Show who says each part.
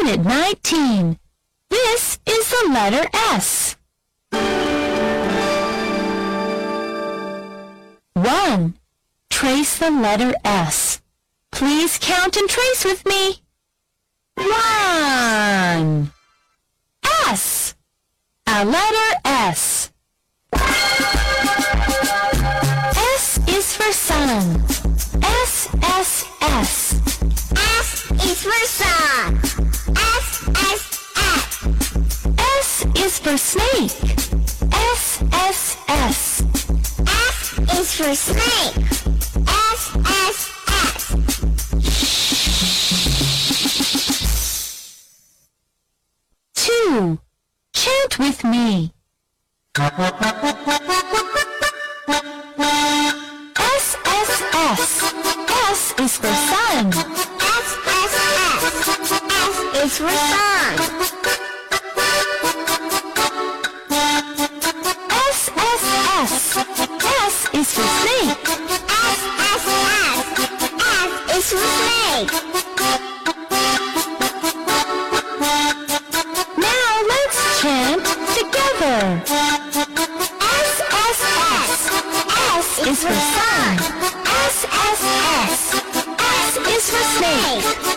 Speaker 1: Unit 19. This is the letter S. 1. Trace the letter S. Please count and trace with me. 1. S. A letter S. S is for sun. S, S, S.
Speaker 2: is for
Speaker 1: snake. S, S, S.
Speaker 2: S is for snake. S, S, S.
Speaker 1: Two. Chant with me. S, S, S. S is for sun.
Speaker 2: S, S, S. S is for sun.
Speaker 1: S is for snake. Now let's chant together. S, S, S. S is for sun. S, S, S. S is for.
Speaker 2: Snake.